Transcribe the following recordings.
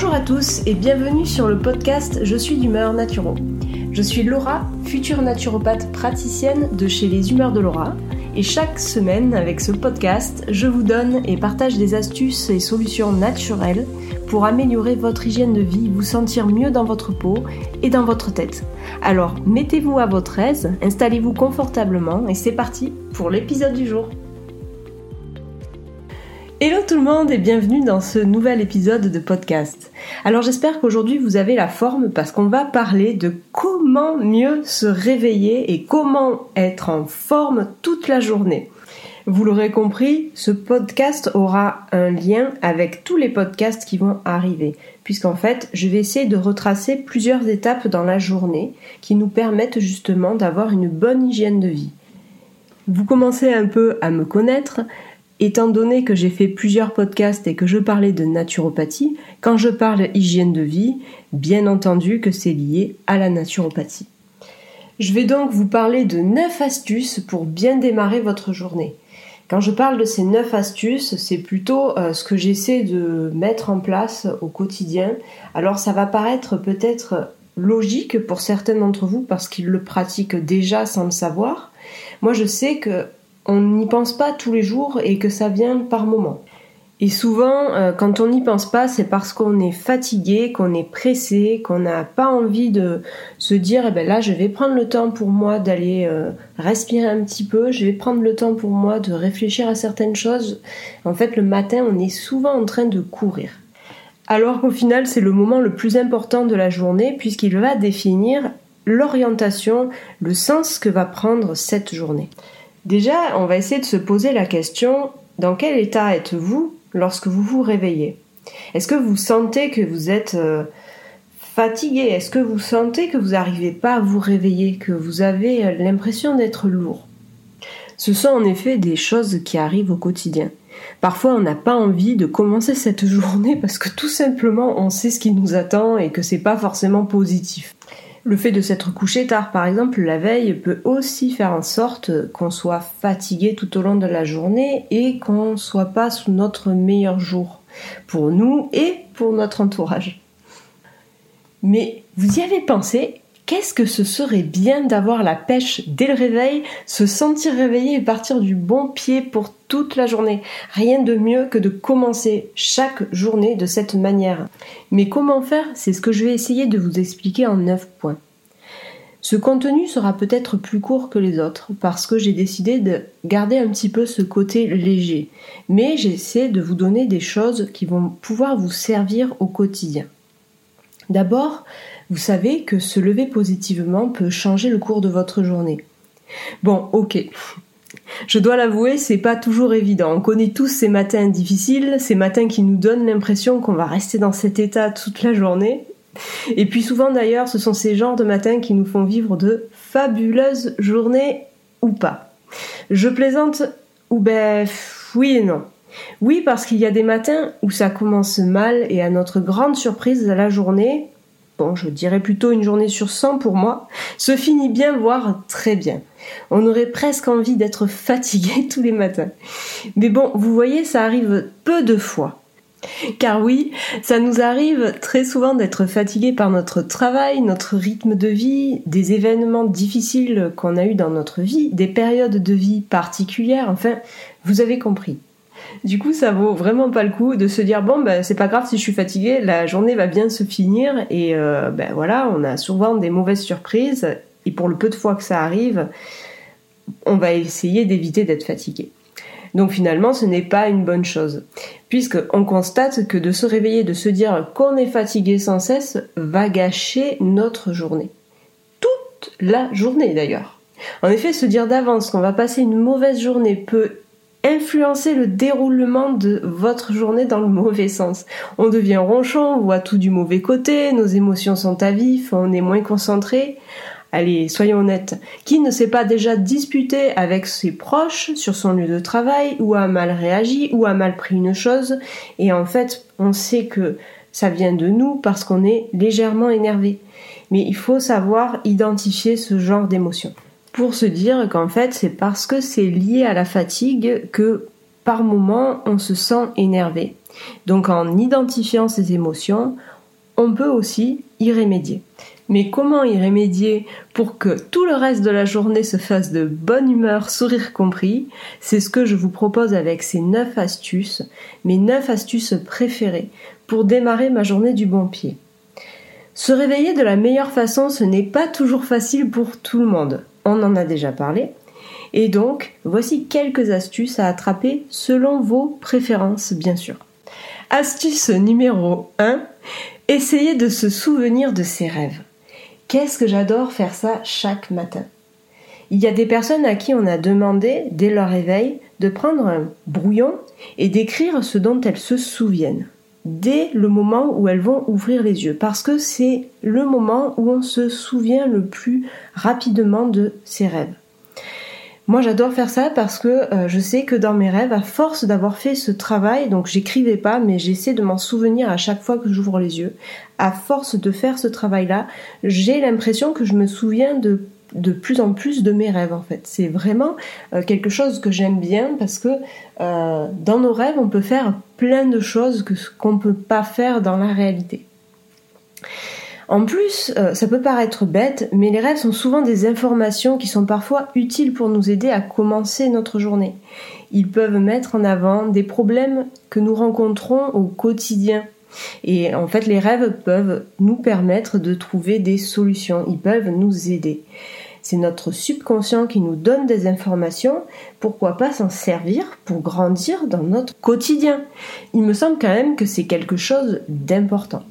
Bonjour à tous et bienvenue sur le podcast Je suis d'humeur naturo. Je suis Laura, future naturopathe praticienne de chez les Humeurs de Laura. Et chaque semaine, avec ce podcast, je vous donne et partage des astuces et solutions naturelles pour améliorer votre hygiène de vie, vous sentir mieux dans votre peau et dans votre tête. Alors, mettez-vous à votre aise, installez-vous confortablement et c'est parti pour l'épisode du jour. Hello tout le monde et bienvenue dans ce nouvel épisode de podcast. Alors j'espère qu'aujourd'hui vous avez la forme parce qu'on va parler de comment mieux se réveiller et comment être en forme toute la journée. Vous l'aurez compris, ce podcast aura un lien avec tous les podcasts qui vont arriver, puisqu'en fait, je vais essayer de retracer plusieurs étapes dans la journée qui nous permettent justement d'avoir une bonne hygiène de vie. Vous commencez un peu à me connaître, Étant donné que j'ai fait plusieurs podcasts et que je parlais de naturopathie, quand je parle hygiène de vie, bien entendu que c'est lié à la naturopathie. Je vais donc vous parler de 9 astuces pour bien démarrer votre journée. Quand je parle de ces 9 astuces, c'est plutôt euh, ce que j'essaie de mettre en place au quotidien. Alors ça va paraître peut-être logique pour certains d'entre vous parce qu'ils le pratiquent déjà sans le savoir. Moi je sais que on n'y pense pas tous les jours et que ça vient par moments. Et souvent, euh, quand on n'y pense pas, c'est parce qu'on est fatigué, qu'on est pressé, qu'on n'a pas envie de se dire, eh ben là, je vais prendre le temps pour moi d'aller euh, respirer un petit peu, je vais prendre le temps pour moi de réfléchir à certaines choses. En fait, le matin, on est souvent en train de courir. Alors qu'au final, c'est le moment le plus important de la journée puisqu'il va définir l'orientation, le sens que va prendre cette journée. Déjà, on va essayer de se poser la question dans quel état êtes-vous lorsque vous vous réveillez? Est-ce que vous sentez que vous êtes euh, fatigué? Est-ce que vous sentez que vous n'arrivez pas à vous réveiller, que vous avez euh, l'impression d'être lourd? Ce sont en effet des choses qui arrivent au quotidien. Parfois, on n'a pas envie de commencer cette journée parce que tout simplement, on sait ce qui nous attend et que c'est pas forcément positif. Le fait de s'être couché tard, par exemple, la veille, peut aussi faire en sorte qu'on soit fatigué tout au long de la journée et qu'on ne soit pas sous notre meilleur jour, pour nous et pour notre entourage. Mais vous y avez pensé? Qu'est-ce que ce serait bien d'avoir la pêche dès le réveil, se sentir réveillé et partir du bon pied pour toute la journée. Rien de mieux que de commencer chaque journée de cette manière. Mais comment faire? C'est ce que je vais essayer de vous expliquer en 9 points. Ce contenu sera peut-être plus court que les autres parce que j'ai décidé de garder un petit peu ce côté léger. Mais j'essaie de vous donner des choses qui vont pouvoir vous servir au quotidien. D'abord, vous savez que se lever positivement peut changer le cours de votre journée. Bon, ok. Je dois l'avouer, c'est pas toujours évident. On connaît tous ces matins difficiles, ces matins qui nous donnent l'impression qu'on va rester dans cet état toute la journée. Et puis souvent d'ailleurs, ce sont ces genres de matins qui nous font vivre de fabuleuses journées ou pas. Je plaisante ou ben oui et non. Oui parce qu'il y a des matins où ça commence mal et à notre grande surprise la journée, bon, je dirais plutôt une journée sur 100 pour moi, se finit bien, voire très bien. On aurait presque envie d'être fatigué tous les matins. Mais bon, vous voyez, ça arrive peu de fois. Car oui, ça nous arrive très souvent d'être fatigué par notre travail, notre rythme de vie, des événements difficiles qu'on a eus dans notre vie, des périodes de vie particulières, enfin, vous avez compris. Du coup, ça vaut vraiment pas le coup de se dire bon, ben c'est pas grave si je suis fatiguée, la journée va bien se finir et euh, ben voilà, on a souvent des mauvaises surprises et pour le peu de fois que ça arrive, on va essayer d'éviter d'être fatigué. Donc finalement, ce n'est pas une bonne chose, puisque on constate que de se réveiller, de se dire qu'on est fatigué sans cesse, va gâcher notre journée. Toute la journée d'ailleurs. En effet, se dire d'avance qu'on va passer une mauvaise journée peut influencer le déroulement de votre journée dans le mauvais sens. On devient ronchon, on voit tout du mauvais côté, nos émotions sont à vif, on est moins concentré. Allez, soyons honnêtes, qui ne s'est pas déjà disputé avec ses proches sur son lieu de travail, ou a mal réagi, ou a mal pris une chose, et en fait, on sait que ça vient de nous parce qu'on est légèrement énervé. Mais il faut savoir identifier ce genre d'émotion pour se dire qu'en fait c'est parce que c'est lié à la fatigue que par moment on se sent énervé. Donc en identifiant ces émotions, on peut aussi y remédier. Mais comment y remédier pour que tout le reste de la journée se fasse de bonne humeur, sourire compris? C'est ce que je vous propose avec ces 9 astuces, mes 9 astuces préférées pour démarrer ma journée du bon pied. Se réveiller de la meilleure façon, ce n'est pas toujours facile pour tout le monde. On en a déjà parlé. Et donc, voici quelques astuces à attraper selon vos préférences, bien sûr. Astuce numéro 1, essayez de se souvenir de ses rêves. Qu'est-ce que j'adore faire ça chaque matin? Il y a des personnes à qui on a demandé, dès leur réveil, de prendre un brouillon et d'écrire ce dont elles se souviennent, dès le moment où elles vont ouvrir les yeux, parce que c'est le moment où on se souvient le plus rapidement de ses rêves. Moi, j'adore faire ça parce que euh, je sais que dans mes rêves, à force d'avoir fait ce travail, donc j'écrivais pas, mais j'essaie de m'en souvenir à chaque fois que j'ouvre les yeux. À force de faire ce travail-là, j'ai l'impression que je me souviens de de plus en plus de mes rêves en fait. C'est vraiment euh, quelque chose que j'aime bien parce que euh, dans nos rêves on peut faire plein de choses que qu'on ne peut pas faire dans la réalité. En plus, euh, ça peut paraître bête, mais les rêves sont souvent des informations qui sont parfois utiles pour nous aider à commencer notre journée. Ils peuvent mettre en avant des problèmes que nous rencontrons au quotidien. Et en fait, les rêves peuvent nous permettre de trouver des solutions. Ils peuvent nous aider. C'est notre subconscient qui nous donne des informations. Pourquoi pas s'en servir pour grandir dans notre quotidien? Il me semble quand même que c'est quelque chose d'important.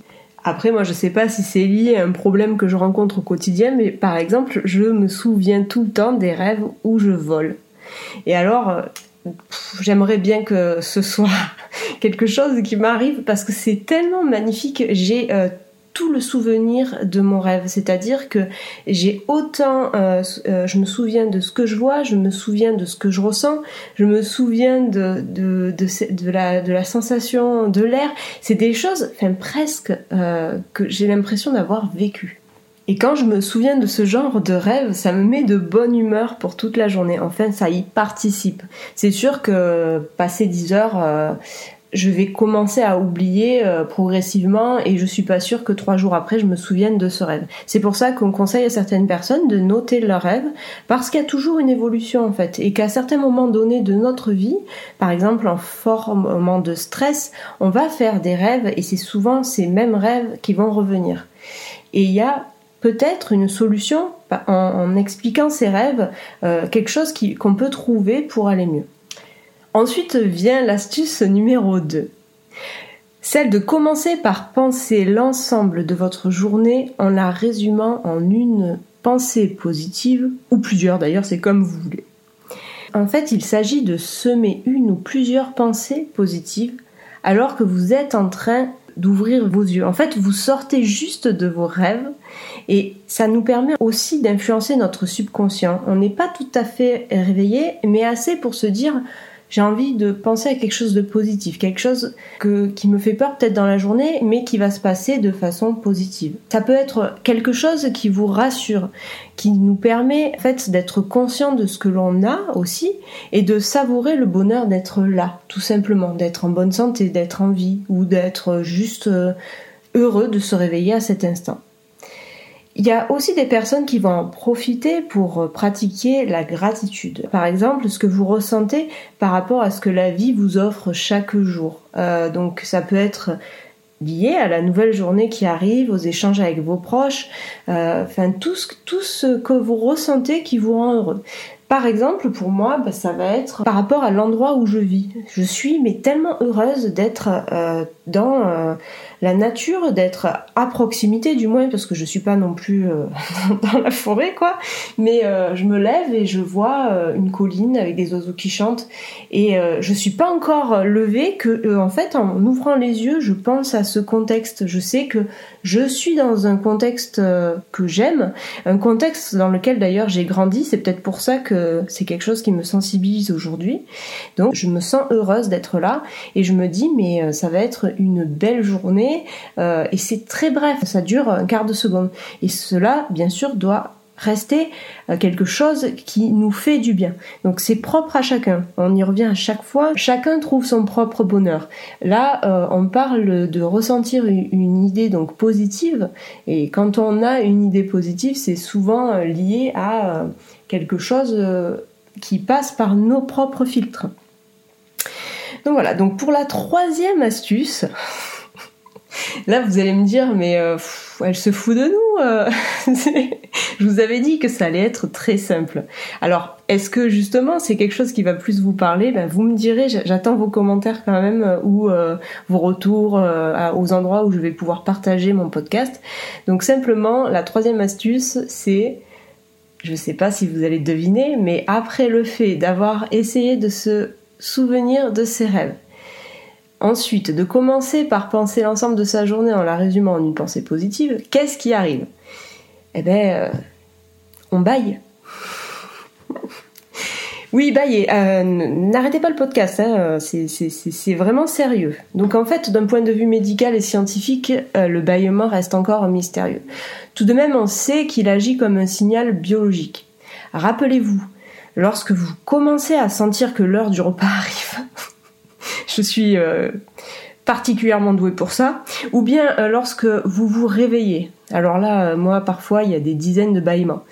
Après, moi, je sais pas si c'est lié à un problème que je rencontre au quotidien, mais par exemple, je me souviens tout le temps des rêves où je vole. Et alors, euh, j'aimerais bien que ce soit quelque chose qui m'arrive parce que c'est tellement magnifique. J'ai euh, tout le souvenir de mon rêve. C'est-à-dire que j'ai autant, euh, euh, je me souviens de ce que je vois, je me souviens de ce que je ressens, je me souviens de, de, de, la, de la sensation de l'air. C'est des choses, enfin presque, euh, que j'ai l'impression d'avoir vécu. Et quand je me souviens de ce genre de rêve, ça me met de bonne humeur pour toute la journée. Enfin, ça y participe. C'est sûr que passer 10 heures je vais commencer à oublier euh, progressivement et je suis pas sûre que trois jours après je me souvienne de ce rêve. C'est pour ça qu'on conseille à certaines personnes de noter leurs rêves parce qu'il y a toujours une évolution en fait et qu'à certains moments donnés de notre vie, par exemple en fort moment de stress, on va faire des rêves et c'est souvent ces mêmes rêves qui vont revenir. Et il y a peut-être une solution en, expliquant ces rêves, euh, quelque chose qu'on peut trouver pour aller mieux. Ensuite vient l'astuce numéro 2. Celle de commencer par penser l'ensemble de votre journée en la résumant en une pensée positive, ou plusieurs d'ailleurs, c'est comme vous voulez. En fait, il s'agit de semer une ou plusieurs pensées positives alors que vous êtes en train d'ouvrir vos yeux. En fait, vous sortez juste de vos rêves et ça nous permet aussi d'influencer notre subconscient. On n'est pas tout à fait réveillé, mais assez pour se dire j'ai envie de penser à quelque chose de positif, quelque chose que, qui me fait peur peut-être dans la journée, mais qui va se passer de façon positive. Ça peut être quelque chose qui vous rassure, qui nous permet en fait d'être conscient de ce que l'on a aussi et de savourer le bonheur d'être là, tout simplement, d'être en bonne santé, d'être en vie ou d'être juste euh, heureux de se réveiller à cet instant. Il y a aussi des personnes qui vont en profiter pour euh, pratiquer la gratitude. Par exemple, ce que vous ressentez par rapport à ce que la vie vous offre chaque jour. Euh, donc ça peut être lié à la nouvelle journée qui arrive, aux échanges avec vos proches, euh, enfin tout ce, que vous ressentez qui vous rend heureux. Par exemple, pour moi, bah, ça va être par rapport à l'endroit où je vis. Je suis mais tellement heureuse d'être dans la nature, d'être à proximité du moins, parce que je suis pas non plus euh, dans la forêt, quoi. Mais je me lève et je vois une colline avec des oiseaux qui chantent, et je suis pas encore levée que, en fait, en ouvrant les yeux, je pense à ce contexte. Je sais que je suis dans un contexte que j'aime, un contexte dans lequel d'ailleurs j'ai grandi. C'est peut-être pour ça que c'est quelque chose qui me sensibilise aujourd'hui. Donc je me sens heureuse d'être là et je me dis mais euh, ça va être une belle journée euh, et c'est très bref, ça dure un quart de seconde. Et cela bien sûr doit rester euh, quelque chose qui nous fait du bien. Donc c'est propre à chacun. On y revient à chaque fois. Chacun trouve son propre bonheur. Là, euh, on parle de ressentir une idée donc positive. Et quand on a une idée positive, c'est souvent lié à quelque chose qui passe par nos propres filtres. Donc voilà. Donc pour la troisième astuce. Là, vous allez me dire, mais euh, elle se fout de nous. Euh. je vous avais dit que ça allait être très simple. Alors, est-ce que justement c'est quelque chose qui va plus vous parler? Ben, Vous me direz, j'attends vos commentaires quand même euh, ou vos retours aux endroits où je vais pouvoir partager mon podcast. Donc simplement, la troisième astuce, c'est, je ne sais pas si vous allez deviner, mais après le fait d'avoir essayé de se souvenir de ses rêves, Ensuite, de commencer par penser l'ensemble de sa journée en la résumant en une pensée positive, qu'est-ce qui arrive? Eh bien, euh, on baille. Oui, baillez. Euh, n'arrêtez pas le podcast, hein, c'est vraiment sérieux. Donc en fait, d'un point de vue médical et scientifique, euh, le bâillement reste encore mystérieux. Tout de même, on sait qu'il agit comme un signal biologique. Rappelez-vous, lorsque vous commencez à sentir que l'heure du repas arrive, je suis euh, particulièrement douée pour ça, ou bien euh, lorsque vous vous réveillez. Alors là, euh, moi, parfois, il y a des dizaines de bâillements.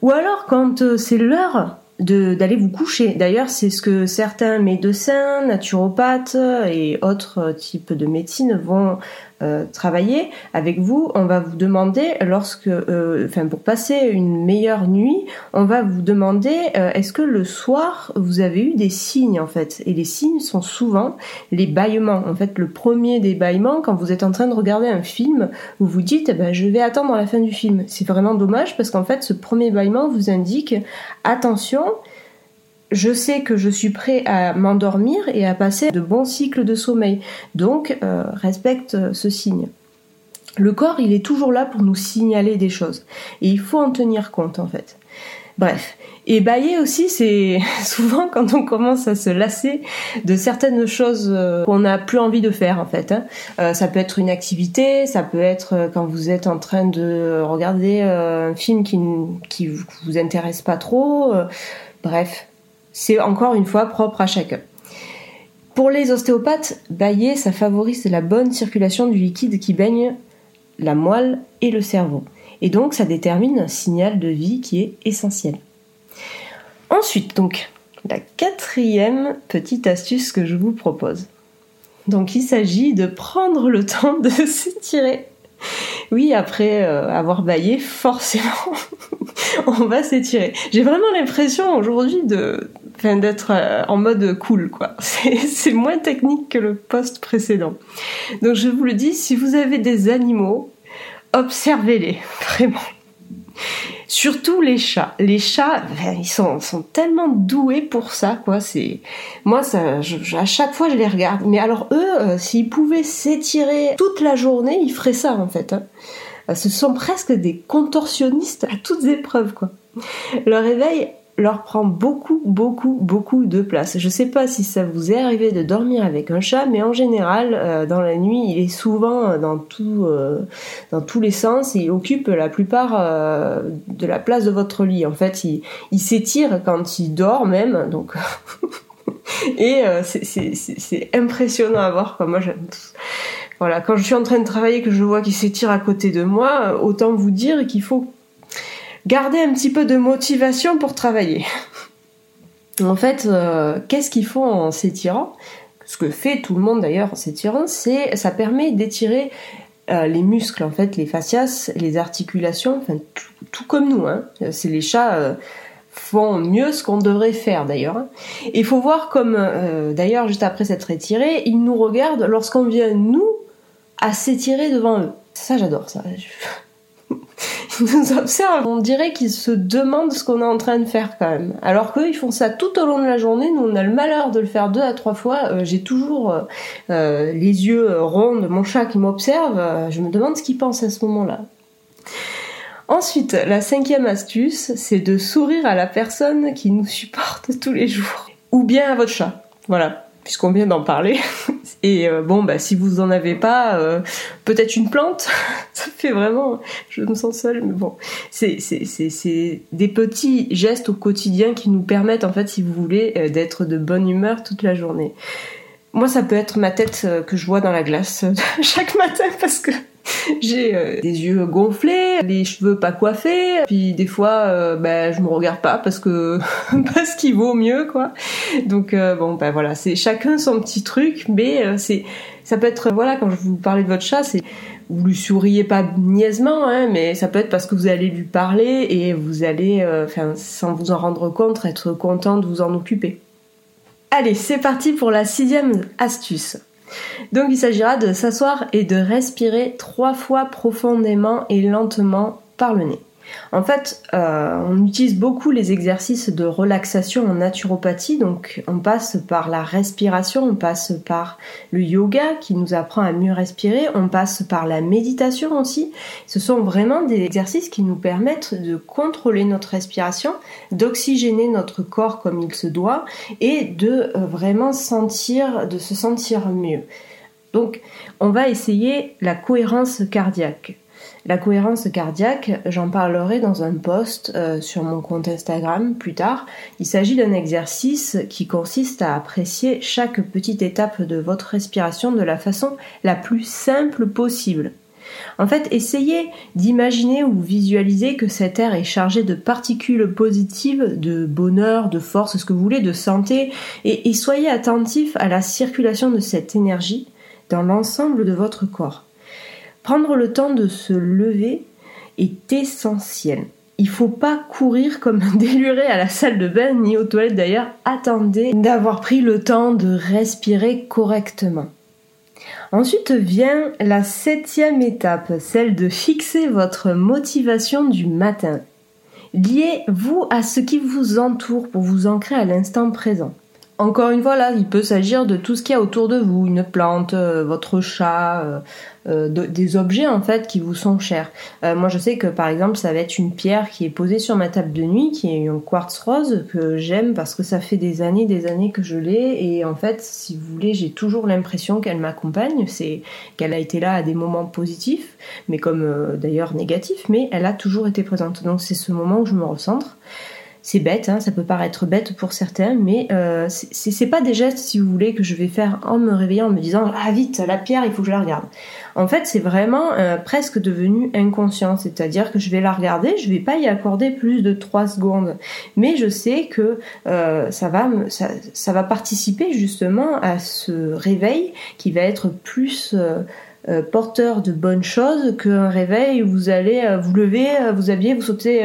Ou alors quand c'est l'heure d'aller vous coucher. D'ailleurs, c'est ce que certains médecins, naturopathes et autres types de médecine vont travailler avec vous. On va vous demander, lorsque, euh, enfin, pour passer une meilleure nuit, on va vous demander euh, est-ce que le soir vous avez eu des signes en fait? Et les signes sont souvent les bâillements. En fait, le premier des bâillements, quand vous êtes en train de regarder un film, vous vous dites eh ben, je vais attendre la fin du film. C'est vraiment dommage parce qu'en fait, ce premier bâillement vous indique attention je sais que je suis prêt à m'endormir et à passer de bons cycles de sommeil. Donc, euh, respecte euh, ce signe. Le corps, il est toujours là pour nous signaler des choses. Et il faut en tenir compte, en fait. Bref. Et bailler aussi, c'est souvent quand on commence à se lasser de certaines choses euh, qu'on n'a plus envie de faire, en fait. Hein. ça peut être une activité, ça peut être quand vous êtes en train de regarder un film qui, qui vous intéresse pas trop. bref, c'est encore une fois propre à chacun. Pour les ostéopathes, bailler, ça favorise la bonne circulation du liquide qui baigne la moelle et le cerveau. Et donc, ça détermine un signal de vie qui est essentiel. Ensuite, donc, la quatrième petite astuce que je vous propose. Donc, il s'agit de prendre le temps de s'étirer. Oui, après euh, avoir baillé, forcément, on va s'étirer. J'ai vraiment l'impression aujourd'hui d'être euh, en mode cool, quoi. C'est moins technique que le poste précédent. Donc je vous le dis, si vous avez des animaux, observez-les, vraiment. Surtout les chats. Les chats, ils sont, sont tellement doués pour ça, quoi. C'est moi, ça, à chaque fois, je les regarde. Mais alors eux, euh, s'ils pouvaient s'étirer toute la journée, ils feraient ça en fait. Hein. Euh, ce sont presque des contorsionnistes à toutes épreuves, quoi. Leur réveil leur prend beaucoup, beaucoup, beaucoup de place. Je sais pas si ça vous est arrivé de dormir avec un chat, mais en général, euh, dans la nuit, il est souvent dans tout, euh, dans tous les sens et il occupe la plupart euh, de la place de votre lit. En fait, il, s'étire quand il dort même, donc. et c'est impressionnant à voir. Quoi. Moi, voilà, quand je suis en train de travailler, que je vois qu'il s'étire à côté de moi, autant vous dire qu'il faut garder un petit peu de motivation pour travailler. En fait, euh, qu'est-ce qu'il faut en s'étirant? Ce que fait tout le monde d'ailleurs en s'étirant, c'est ça permet d'étirer euh, les muscles, en fait, les fascias, les articulations, enfin tout, comme nous. Hein. C'est les chats euh, font mieux ce qu'on devrait faire d'ailleurs. Hein. Il faut voir comme, d'ailleurs, juste après s'être étiré, ils nous regardent lorsqu'on vient nous à s'étirer devant eux. Ça, j'adore ça. On dirait qu'ils se demandent ce qu'on est en train de faire quand même. Alors qu'eux, ils font ça tout au long de la journée. Nous, on a le malheur de le faire deux à trois fois. Euh, j'ai toujours euh, euh, les yeux ronds de mon chat qui m'observe. je me demande ce qu'il pense à ce moment-là. Ensuite, la cinquième astuce, c'est de sourire à la personne qui nous supporte tous les jours. Ou bien à votre chat. Voilà, puisqu'on vient d'en parler. Et euh, bon, bah, si vous en avez pas, euh, peut-être une plante. ça fait vraiment, je me sens seule, mais bon, c'est des petits gestes au quotidien qui nous permettent en fait, si vous voulez, euh, d'être de bonne humeur toute la journée. Moi, ça peut être ma tête que je vois dans la glace chaque matin parce que j'ai euh, des yeux gonflés, les cheveux pas coiffés, puis des fois euh, ben je me regarde pas parce que parce qu'il vaut mieux quoi. Donc euh, bon ben voilà, c'est chacun son petit truc, mais c'est ça peut être voilà quand je vous parlais de votre chat, c'est vous lui souriez pas niaisement, hein, mais ça peut être parce que vous allez lui parler et vous allez, enfin, sans vous en rendre compte, être content de vous en occuper. Allez, c'est parti pour la sixième astuce. Donc il s'agira de s'asseoir et de respirer trois fois profondément et lentement par le nez. En fait, euh, on utilise beaucoup les exercices de relaxation en naturopathie, donc on passe par la respiration, on passe par le yoga qui nous apprend à mieux respirer, on passe par la méditation aussi. Ce sont vraiment des exercices qui nous permettent de contrôler notre respiration, d'oxygéner notre corps comme il se doit et de euh, vraiment sentir, de se sentir mieux. Donc, on va essayer la cohérence cardiaque. La cohérence cardiaque, j'en parlerai dans un post euh, sur mon compte Instagram plus tard. Il s'agit d'un exercice qui consiste à apprécier chaque petite étape de votre respiration de la façon la plus simple possible. En fait, essayez d'imaginer ou visualiser que cet air est chargé de particules positives, de bonheur, de force, ce que vous voulez, de santé, et soyez attentif à la circulation de cette énergie dans l'ensemble de votre corps. Prendre le temps de se lever est essentiel. Il faut pas courir comme un déluré à la salle de bain ni aux toilettes d'ailleurs. Attendez d'avoir pris le temps de respirer correctement. Ensuite vient la septième étape, celle de fixer votre motivation du matin. Liez-vous à ce qui vous entoure pour vous ancrer à l'instant présent. Encore une fois, là, il peut s'agir de tout ce qu'il y a autour de vous, une plante, euh, votre chat, euh, euh, des objets en fait qui vous sont chers. moi, je sais que par exemple, ça va être une pierre qui est posée sur ma table de nuit, qui est un quartz rose que j'aime parce que ça fait des années, des années que je l'ai et en fait, si vous voulez, j'ai toujours l'impression qu'elle m'accompagne. C'est qu'elle a été là à des moments positifs, mais comme d'ailleurs négatifs, mais elle a toujours été présente. Donc c'est ce moment où je me recentre c'est bête, hein, ça peut paraître bête pour certains, mais euh, c'est pas des gestes, si vous voulez, que je vais faire en me réveillant, en me disant ah vite la pierre, il faut que je la regarde. En fait, c'est vraiment euh, presque devenu inconscient, c'est-à-dire que je vais la regarder, je vais pas y accorder plus de 3 secondes, mais je sais que euh, ça va ça, ça, va participer justement à ce réveil qui va être plus euh, porteur de bonnes choses qu'un réveil vous allez euh, vous lever, euh, vous habiller, vous sautez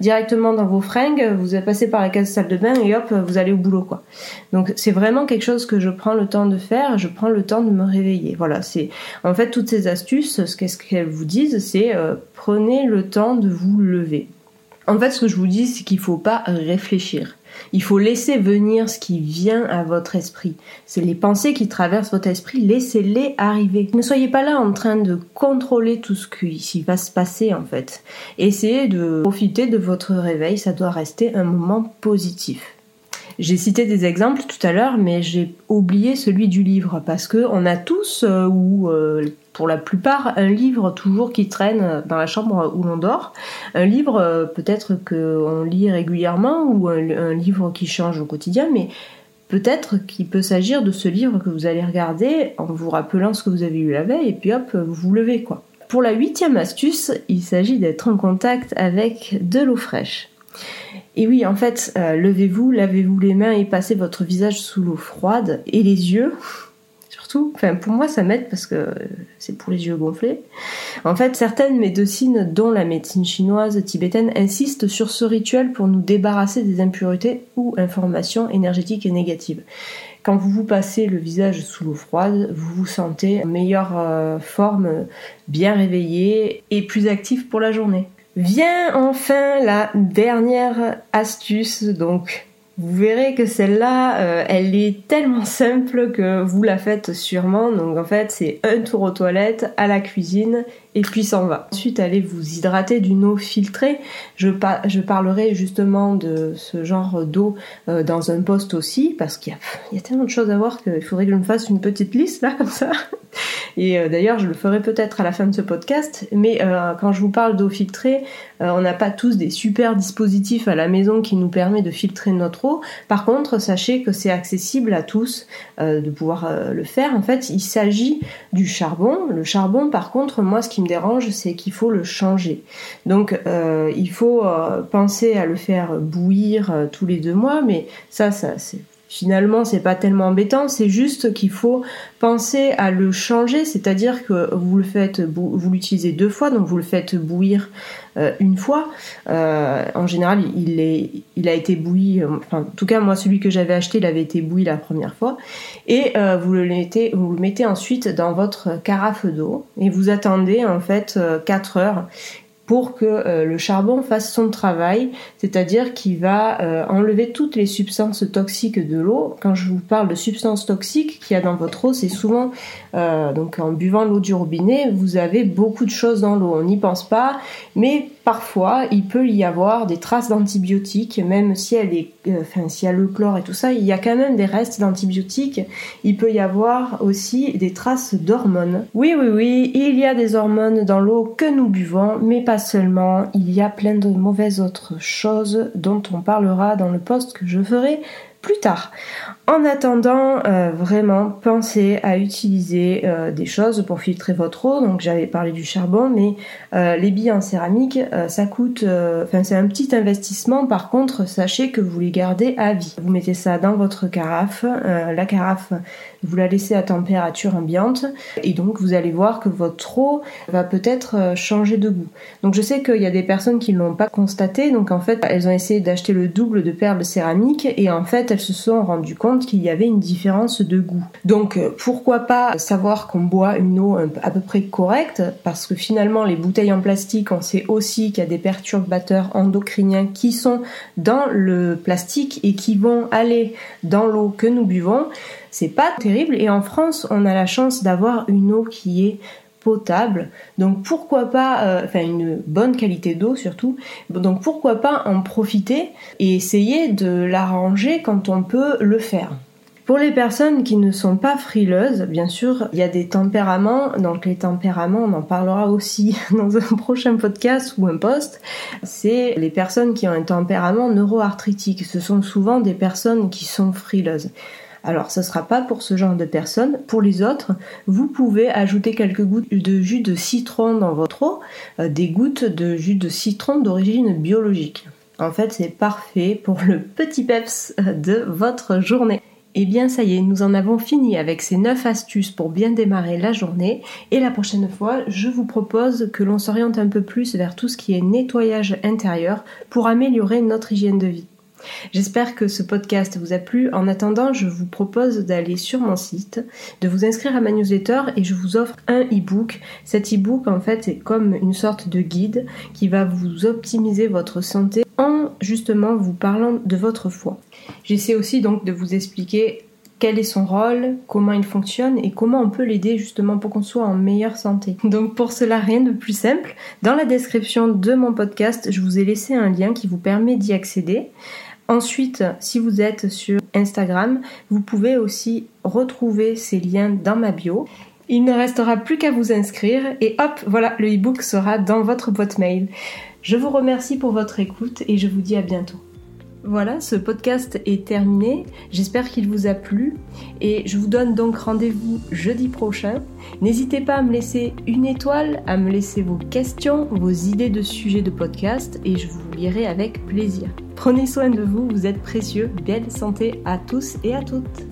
directement dans vos fringues, vous passez par la case salle de bain et hop, vous allez au boulot quoi. Donc c'est vraiment quelque chose que je prends le temps de faire, je prends le temps de me réveiller. Voilà, c'est en fait toutes ces astuces, ce qu'est-ce qu'elles vous disent, c'est prenez le temps de vous lever. En fait, ce que je vous dis, c'est qu'il faut pas réfléchir. Il faut laisser venir ce qui vient à votre esprit. C'est les pensées qui traversent votre esprit, laissez-les arriver. Ne soyez pas là en train de contrôler tout ce qui va se passer en fait. Essayez de profiter de votre réveil, ça doit rester un moment positif. J'ai cité des exemples tout à l'heure, mais j'ai oublié celui du livre parce que on a tous euh, ou euh, pour la plupart un livre toujours qui traîne dans la chambre où l'on dort, un livre euh, peut-être qu'on lit régulièrement ou un, livre qui change au quotidien, mais peut-être qu'il peut s'agir de ce livre que vous allez regarder en vous rappelant ce que vous avez eu la veille et puis hop vous vous levez quoi. Pour la huitième astuce, il s'agit d'être en contact avec de l'eau fraîche. Et oui, en fait, euh, levez-vous, lavez-vous les mains et passez votre visage sous l'eau froide et les yeux. Surtout, enfin pour moi ça m'aide parce que c'est pour les yeux gonflés. En fait, certaines médecines, dont la médecine chinoise tibétaine, insistent sur ce rituel pour nous débarrasser des impuretés ou informations énergétiques et négatives. Quand vous vous passez le visage sous l'eau froide, vous vous sentez en meilleure euh, forme, bien réveillé et plus actif pour la journée. Vient enfin la dernière astuce, donc Vous verrez que celle-là, euh, elle est tellement simple que vous la faites sûrement. Donc en fait, c'est un tour aux toilettes, à la cuisine, et puis s'en va. Ensuite, allez vous hydrater d'une eau filtrée. Je, je, parlerai justement de ce genre d'eau euh, dans un post aussi, parce qu'il y, y, a tellement de choses à voir qu'il faudrait que je me fasse une petite liste là, comme ça. Et euh, d'ailleurs, je le ferai peut-être à la fin de ce podcast. Mais euh, quand je vous parle d'eau filtrée, on n'a pas tous des super dispositifs à la maison qui nous permettent de filtrer notre eau. Par contre, sachez que c'est accessible à tous de pouvoir le faire. En fait, il s'agit du charbon. Le charbon, par contre, moi, ce qui dérange, c'est qu'il faut le changer. Donc, il faut penser à le faire bouillir tous les deux mois, mais ça, ça c'est finalement c'est pas tellement embêtant, c'est juste qu'il faut penser à le changer, c'est-à-dire que vous le faites, vous l'utilisez deux fois, donc vous le faites bouillir euh, une fois. Euh, en général, il, est, il a été bouilli, enfin, en tout cas moi celui que j'avais acheté, il avait été bouilli la première fois, et euh, vous le mettez, vous le mettez ensuite dans votre carafe d'eau. Et vous attendez en fait 4 heures pour que euh, le charbon fasse son travail, c'est-à-dire qu'il va euh, enlever toutes les substances toxiques de l'eau. Quand je vous parle de substances toxiques qu'il y a dans votre eau, c'est souvent euh, donc en buvant l'eau du robinet, vous avez beaucoup de choses dans l'eau. On n'y pense pas, mais parfois il peut y avoir des traces d'antibiotiques, même si elle est, enfin s'il y a le chlore et tout ça, il y a quand même des restes d'antibiotiques. Il peut y avoir aussi des traces d'hormones. Oui, oui, oui, il y a des hormones dans l'eau que nous buvons, mais pas seulement, il y a plein de mauvaises autres choses dont on parlera dans le post que je ferai plus tard. En attendant, euh, vraiment, pensez à utiliser euh, des choses pour filtrer votre eau. Donc j'avais parlé du charbon, mais euh, les billes en céramique, ça coûte, enfin c'est un petit investissement. Par contre, sachez que vous les gardez à vie. Vous mettez ça dans votre carafe. la carafe, vous la laissez à température ambiante, et donc vous allez voir que votre eau va peut-être changer de goût. Donc je sais qu'il y a des personnes qui ne l'ont pas constaté. Donc en fait, elles ont essayé d'acheter le double de perles céramiques, et en fait elles se sont rendues compte qu'il y avait une différence de goût. Donc euh, pourquoi pas savoir qu'on boit une eau à peu près correcte, parce que finalement les bouteilles en plastique, on sait aussi qu'il y a des perturbateurs endocriniens qui sont dans le plastique et qui vont aller dans l'eau que nous buvons. C'est pas terrible et en France, on a la chance d'avoir une eau qui est potable. Donc pourquoi pas, euh, enfin une bonne qualité d'eau surtout. Donc pourquoi pas en profiter et essayer de l'arranger quand on peut le faire. Pour les personnes qui ne sont pas frileuses, bien sûr, il y a des tempéraments. Donc les tempéraments, on en parlera aussi dans un prochain podcast ou un post. C'est les personnes qui ont un tempérament neuroarthritique. Ce sont souvent des personnes qui sont frileuses. Alors, ce sera pas pour ce genre de personnes. Pour les autres, vous pouvez ajouter quelques gouttes de jus de citron dans votre eau, euh, des gouttes de jus de citron d'origine biologique. En fait, c'est parfait pour le petit peps de votre journée. Eh bien ça y est, nous en avons fini avec ces 9 astuces pour bien démarrer la journée et la prochaine fois, je vous propose que l'on s'oriente un peu plus vers tout ce qui est nettoyage intérieur pour améliorer notre hygiène de vie. J'espère que ce podcast vous a plu. En attendant, je vous propose d'aller sur mon site, de vous inscrire à ma newsletter et je vous offre un e-book. Cet e-book, en fait, est comme une sorte de guide qui va vous optimiser votre santé en justement vous parlant de votre foi. J'essaie aussi donc de vous expliquer quel est son rôle, comment il fonctionne et comment on peut l'aider justement pour qu'on soit en meilleure santé. Donc pour cela, rien de plus simple. Dans la description de mon podcast, je vous ai laissé un lien qui vous permet d'y accéder. Ensuite, si vous êtes sur Instagram, vous pouvez aussi retrouver ces liens dans ma bio. Il ne restera plus qu'à vous inscrire et hop, voilà, le e-book sera dans votre boîte mail. Je vous remercie pour votre écoute et je vous dis à bientôt. Voilà, ce podcast est terminé. J'espère qu'il vous a plu et je vous donne donc rendez-vous jeudi prochain. N'hésitez pas à me laisser une étoile, à me laisser vos questions, vos idées de sujets de podcast et je vous lirai avec plaisir. Prenez soin de vous, vous êtes précieux. Belle santé à tous et à toutes.